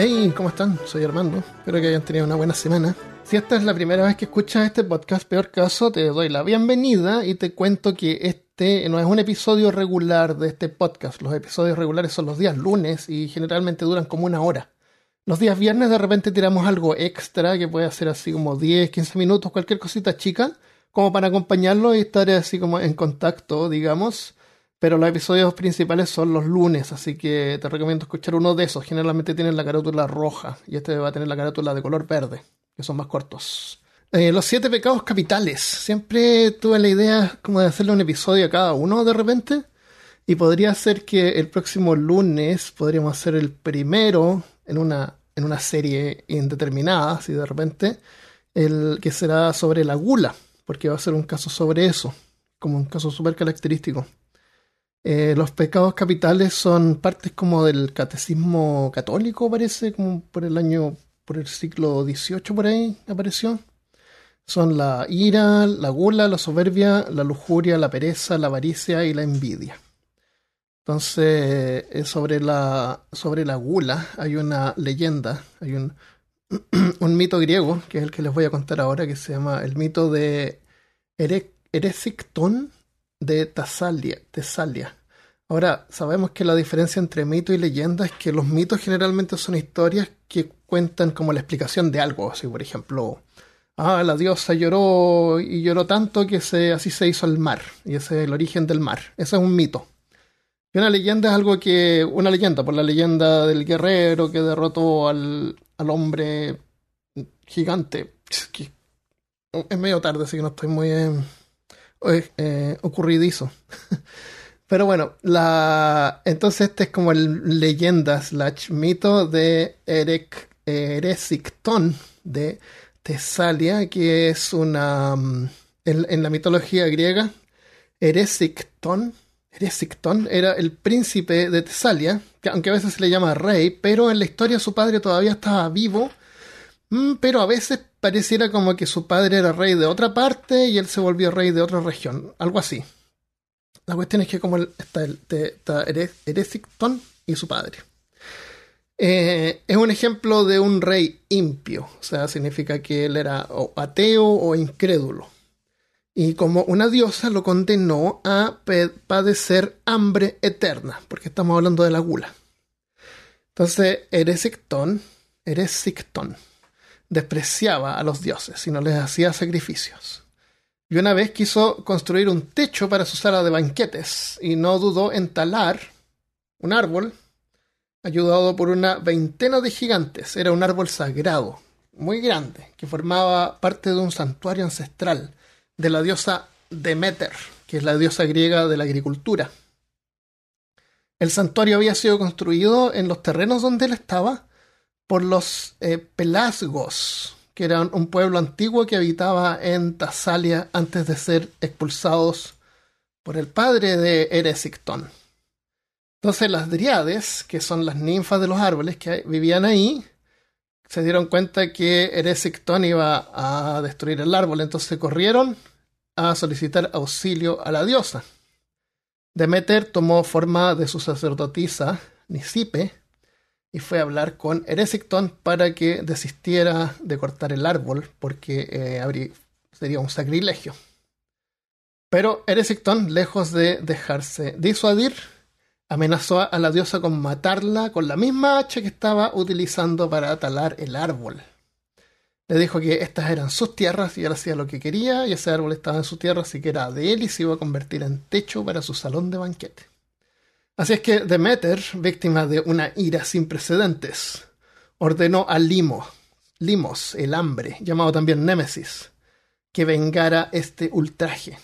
Hey, ¿cómo están? Soy Armando. Espero que hayan tenido una buena semana. Si esta es la primera vez que escuchas este podcast, peor caso, te doy la bienvenida y te cuento que este no es un episodio regular de este podcast. Los episodios regulares son los días lunes y generalmente duran como una hora. Los días viernes de repente tiramos algo extra que puede ser así como 10, 15 minutos, cualquier cosita chica, como para acompañarlo y estar así como en contacto, digamos. Pero los episodios principales son los lunes, así que te recomiendo escuchar uno de esos. Generalmente tienen la carátula roja y este va a tener la carátula de color verde, que son más cortos. Eh, los siete pecados capitales. Siempre tuve la idea como de hacerle un episodio a cada uno de repente. Y podría ser que el próximo lunes podríamos hacer el primero en una, en una serie indeterminada, así de repente, el que será sobre la gula, porque va a ser un caso sobre eso, como un caso súper característico. Eh, los pecados capitales son partes como del catecismo católico, parece, como por el año, por el siglo XVIII por ahí apareció. Son la ira, la gula, la soberbia, la lujuria, la pereza, la avaricia y la envidia. Entonces, eh, sobre, la, sobre la gula hay una leyenda, hay un, un mito griego, que es el que les voy a contar ahora, que se llama el mito de Eresictón de Tesalia, Tesalia. Ahora, sabemos que la diferencia entre mito y leyenda es que los mitos generalmente son historias que cuentan como la explicación de algo. Así, por ejemplo, ah, la diosa lloró y lloró tanto que se, así se hizo el mar. Y ese es el origen del mar. Ese es un mito. Y una leyenda es algo que. Una leyenda, por la leyenda del guerrero que derrotó al, al hombre gigante. Es medio tarde, así que no estoy muy. Eh, eh, ocurridizo. Pero bueno, la entonces este es como el leyenda slash mito de Erec, Eresictón de Tesalia, que es una... Mm, en, la mitología griega, Eresictón era el príncipe de Tesalia, que aunque a veces se le llama rey, pero en la historia su padre todavía estaba vivo, mm, pero a veces pareciera como que su padre era rey de otra parte y él se volvió rey de otra región, algo así. La cuestión es que como está, el, está Eresicton y su padre. Eh, es un ejemplo de un rey impio, o sea, significa que él era ateo o incrédulo. Y como una diosa lo condenó a padecer hambre eterna, porque estamos hablando de la gula. Entonces, Eresicton, Eresicton despreciaba a los dioses y no les hacía sacrificios y una vez quiso construir un techo para su sala de banquetes y no dudó en talar un árbol ayudado por una veintena de gigantes. Era un árbol sagrado, muy grande, que formaba parte de un santuario ancestral de la diosa Demeter, que es la diosa griega de la agricultura. El santuario había sido construido en los terrenos donde él estaba por los eh, pelasgos, que era un pueblo antiguo que habitaba en Tasalia antes de ser expulsados por el padre de Eresictón. Entonces las driades, que son las ninfas de los árboles que vivían ahí, se dieron cuenta que Eresictón iba a destruir el árbol, entonces corrieron a solicitar auxilio a la diosa. Demeter tomó forma de su sacerdotisa, Nisipe, y fue a hablar con Eresictón para que desistiera de cortar el árbol porque eh, sería un sacrilegio. Pero Eresictón, lejos de dejarse disuadir, amenazó a la diosa con matarla con la misma hacha que estaba utilizando para talar el árbol. Le dijo que estas eran sus tierras y él hacía lo que quería y ese árbol estaba en su tierra, así que era de él y se iba a convertir en techo para su salón de banquete. Así es que Demeter, víctima de una ira sin precedentes, ordenó a Limo, Limos, el hambre, llamado también Némesis, que vengara este ultraje.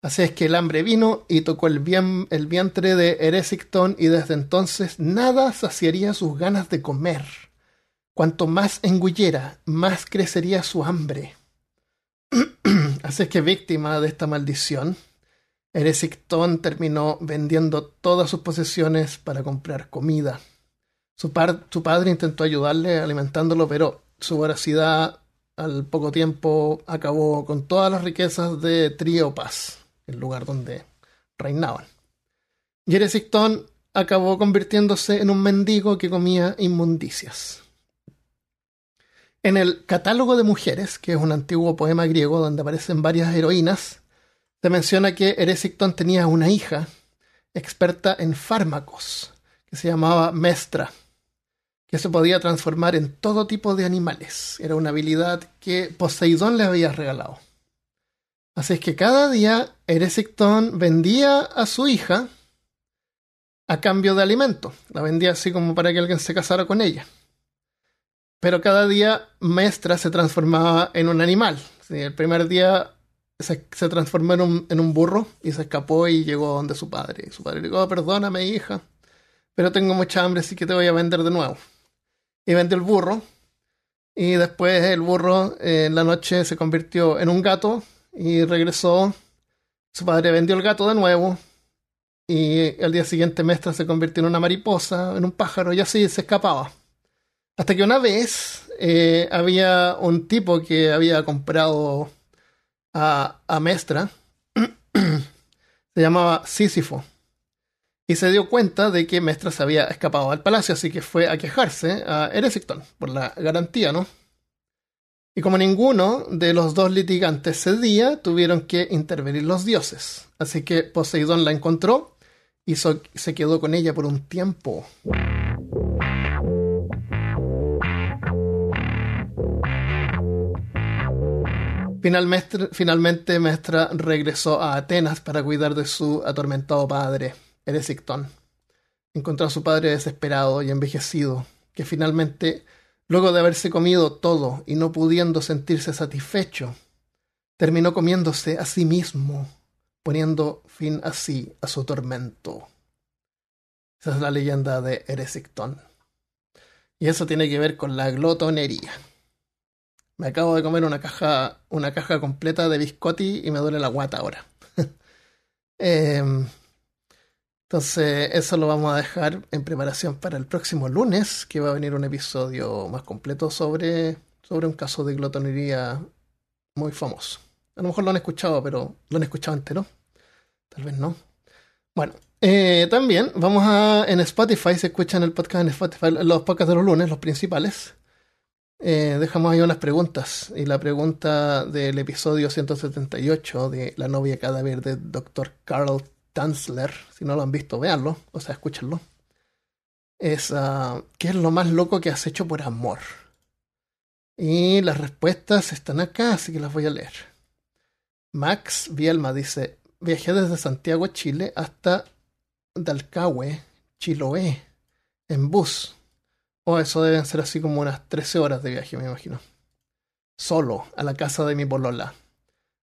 Así es que el hambre vino y tocó el, el vientre de Eresictón y desde entonces nada saciaría sus ganas de comer. Cuanto más engullera, más crecería su hambre. Así es que víctima de esta maldición, Eresictón terminó vendiendo todas sus posesiones para comprar comida. Su, padre intentó ayudarle alimentándolo, pero su voracidad al poco tiempo acabó con todas las riquezas de Triopas, el lugar donde reinaban. Y Eresictón acabó convirtiéndose en un mendigo que comía inmundicias. En el Catálogo de Mujeres, que es un antiguo poema griego donde aparecen varias heroínas, se menciona que Eresictón tenía una hija experta en fármacos, que se llamaba Mestra, que se podía transformar en todo tipo de animales. Era una habilidad que Poseidón le había regalado. Así es que cada día Eresictón vendía a su hija a cambio de alimento. La vendía así como para que alguien se casara con ella. Pero cada día Mestra se transformaba en un animal. el primer día se, transformó en un, burro y se escapó y llegó donde su padre. Y su padre le dijo, oh, perdóname hija, pero tengo mucha hambre, así que te voy a vender de nuevo. Y vendió el burro. Y después el burro eh, en la noche se convirtió en un gato y regresó. Su padre vendió el gato de nuevo y al día siguiente Mestra se convirtió en una mariposa, en un pájaro, y así se escapaba. Hasta que una vez eh, había un tipo que había comprado a, a Mestra, se llamaba Sísifo, y se dio cuenta de que Mestra se había escapado al palacio, así que fue a quejarse a Eresicton por la garantía, ¿no? Y como ninguno de los dos litigantes cedía, tuvieron que intervenir los dioses. Así que Poseidón la encontró y se quedó con ella por un tiempo. Finalmente, Mestra regresó a Atenas para cuidar de su atormentado padre, Eresictón. Encontró a su padre desesperado y envejecido, que finalmente, luego de haberse comido todo y no pudiendo sentirse satisfecho, terminó comiéndose a sí mismo poniendo fin así a su tormento. Esa es la leyenda de Eresictón. Y eso tiene que ver con la glotonería. Me acabo de comer una caja, una caja completa de biscotti y me duele la guata ahora. Em, entonces, eso lo vamos a dejar en preparación para el próximo lunes, que va a venir un episodio más completo sobre, sobre un caso de glotonería muy famoso. A lo mejor lo han escuchado, pero lo han escuchado entero. Tal vez no. Bueno, eh, también vamos a en Spotify, se escuchan el podcast en Spotify, los podcasts de los lunes, los principales. Eh, dejamos ahí unas preguntas. Y la pregunta del episodio 178 de La novia cadáver de Dr. Carl Tanzler, si no lo han visto, véanlo, o sea, escúchenlo. Es, uh, ¿qué es lo más loco que has hecho por amor? Y las respuestas están acá, así que las voy a leer. Max Bielma dice, viajé desde Santiago, Chile, hasta Dalcahue, Chiloé, en bus. Oh, eso deben ser así como unas 13 horas de viaje, me imagino. Solo, a la casa de mi polola.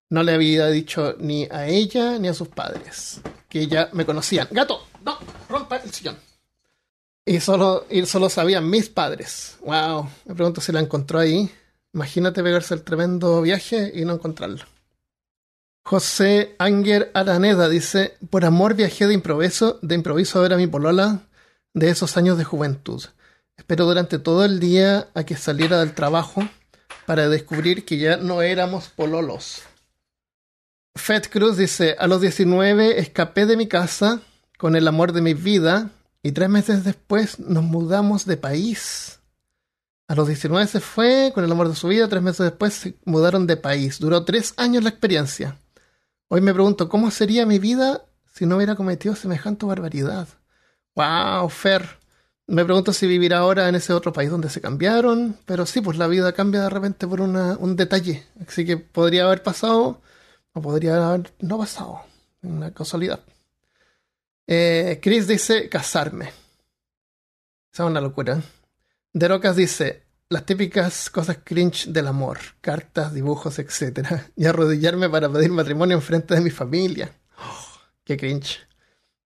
No le había dicho ni a ella ni a sus padres, que ya me conocían. ¡Gato! ¡No! ¡Rompa el sillón! Y solo, y solo sabían mis padres. ¡Wow! Me pregunto si la encontró ahí. Imagínate pegarse el tremendo viaje y no encontrarlo. José Anger Araneda dice, por amor viajé de improviso, de improviso a ver a mi polola de esos años de juventud. Espero durante todo el día a que saliera del trabajo para descubrir que ya no éramos pololos. Fed Cruz dice, a los 19 escapé de mi casa con el amor de mi vida y tres meses después nos mudamos de país. A los 19 se fue con el amor de su vida, tres meses después se mudaron de país. Duró tres años la experiencia. Hoy me pregunto, ¿cómo sería mi vida si no hubiera cometido semejante barbaridad? ¡Wow, Fer! Me pregunto si vivir ahora en ese otro país donde se cambiaron, pero sí, pues la vida cambia de repente por un detalle. Así que podría haber pasado o podría haber no pasado. Una casualidad. Eh, Chris dice casarme. Esa es una locura. De Rocas dice las típicas cosas cringe del amor, cartas, dibujos, etc. Y arrodillarme para pedir matrimonio en frente de mi familia. Oh, qué cringe.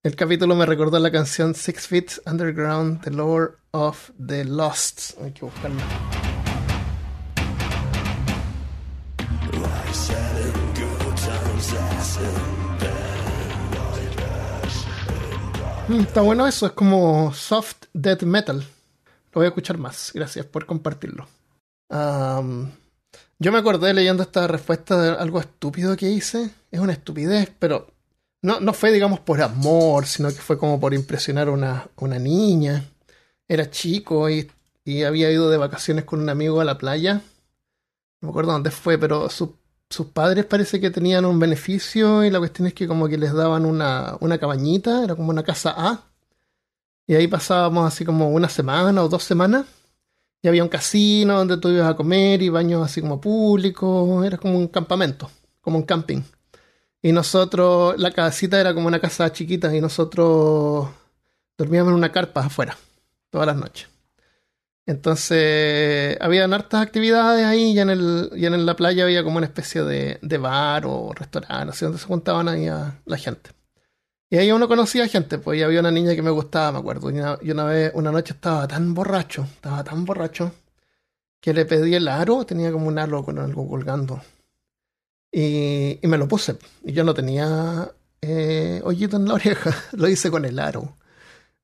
El capítulo me recordó la canción Six Feet Underground, The Lord of the Lost. Hay que buscarla. Mm, está bueno eso, es como soft death metal. Lo voy a escuchar más. Gracias por compartirlo. yo me acordé leyendo esta respuesta de algo estúpido que hice. Es una estupidez, pero no, no fue, digamos, por amor, sino que fue como por impresionar a una, una niña. Era chico y, y, había ido de vacaciones con un amigo a la playa. No me acuerdo dónde fue, pero sus padres parece que tenían un beneficio y la cuestión es que como que les daban una, una cabañita, era como una casa A. Y ahí pasábamos así como una semana o dos semanas. Y había un casino donde tú ibas a comer y baños así como públicos. Era como un campamento, como un camping. Y nosotros, la casita era como una casa chiquita y nosotros dormíamos en una carpa afuera, todas las noches. Entonces, habían hartas actividades ahí y en, el, y en la playa había como una especie de, de bar o restaurante, así donde se juntaban ahí a la gente. Y ahí uno conocía gente, pues y había una niña que me gustaba, me acuerdo. Y una, y una vez, una noche estaba tan borracho, estaba tan borracho, que le pedí el aro, tenía como un aro con algo colgando. Y, me lo puse. Y yo no tenía eh, hoyito en la oreja. Lo hice con el aro.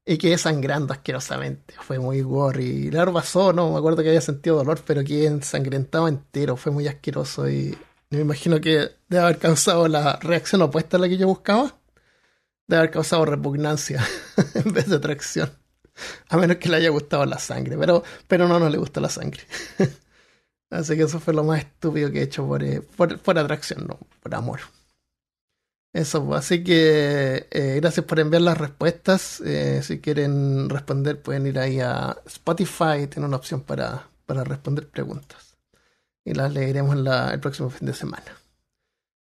Y quedé sangrando asquerosamente. Fue muy gore. Y el aro pasó, no me acuerdo que había sentido dolor, pero quedé ensangrentado entero. Fue muy asqueroso. Y me imagino que debe haber causado la reacción opuesta a la que yo buscaba. Debe haber causado repugnancia en vez de atracción. A menos que le haya gustado la sangre. Pero, pero no, no le gusta la sangre. Así que eso fue lo más estúpido que he hecho por, eh, por, atracción, no, por amor. Eso, pues, así que eh, gracias por enviar las respuestas. Eh, si quieren responder, pueden ir ahí a Spotify, tiene una opción para, para responder preguntas. Y las leeremos el próximo fin de semana.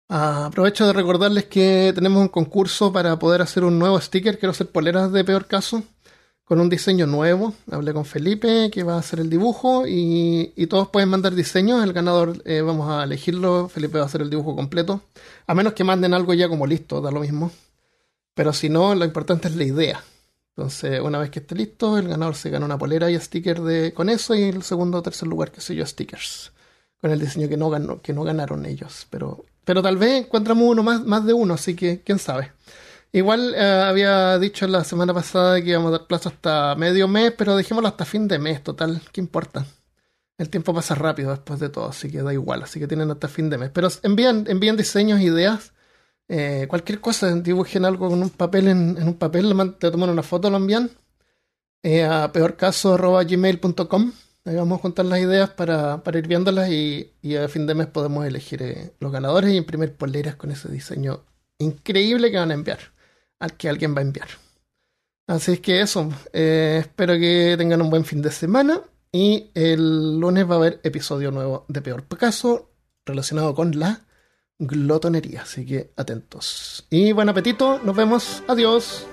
Ah, aprovecho de recordarles que tenemos un concurso para poder hacer un nuevo sticker. Quiero hacer poleras de peor caso con un diseño nuevo. Hablé con Felipe que va a hacer el dibujo y, todos pueden mandar diseños. El ganador eh, vamos a elegirlo. Felipe va a hacer el dibujo completo. A menos que manden algo ya como listo, da lo mismo. Pero si no, lo importante es la idea. Entonces, una vez que esté listo, el ganador se gana una polera y sticker de, con eso y el segundo o tercer lugar, que sé yo, stickers. Con el diseño que no, ganó, que no ganaron ellos. Pero, pero tal vez encontramos uno más, más de uno, así que quién sabe. Igual eh, había dicho la semana pasada que íbamos a dar plazo hasta medio mes, pero dejémoslo hasta fin de mes, total, ¿qué importa? El tiempo pasa rápido después de todo, así que da igual, así que tienen hasta fin de mes. Pero envían, envían diseños, ideas, eh, cualquier cosa, dibujen algo con un papel en, un papel, te toman una foto, lo envían eh, a peorcaso.gmail.com. Ahí vamos a juntar las ideas para, ir viéndolas y, y, a fin de mes podemos elegir los ganadores y imprimir poleras con ese diseño increíble que van a enviar al que alguien va a enviar. Así es que eso, eh, espero que tengan un buen fin de semana y el lunes va a haber episodio nuevo de Peor Caso relacionado con la glotonería, así que atentos. Y buen apetito, nos vemos, adiós.